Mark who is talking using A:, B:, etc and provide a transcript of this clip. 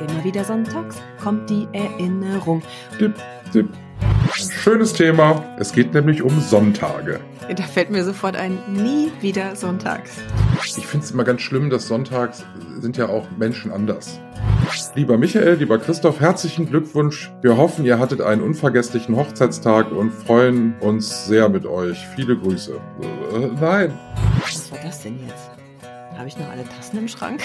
A: Immer wieder sonntags kommt die Erinnerung.
B: Dip, dip. Schönes Thema. Es geht nämlich um Sonntage.
A: Da fällt mir sofort ein, nie wieder sonntags.
B: Ich finde es immer ganz schlimm, dass sonntags sind ja auch Menschen anders. Lieber Michael, lieber Christoph, herzlichen Glückwunsch. Wir hoffen, ihr hattet einen unvergesslichen Hochzeitstag und freuen uns sehr mit euch. Viele Grüße. Äh, nein.
A: Was war das denn jetzt? Habe ich noch alle Tassen im Schrank?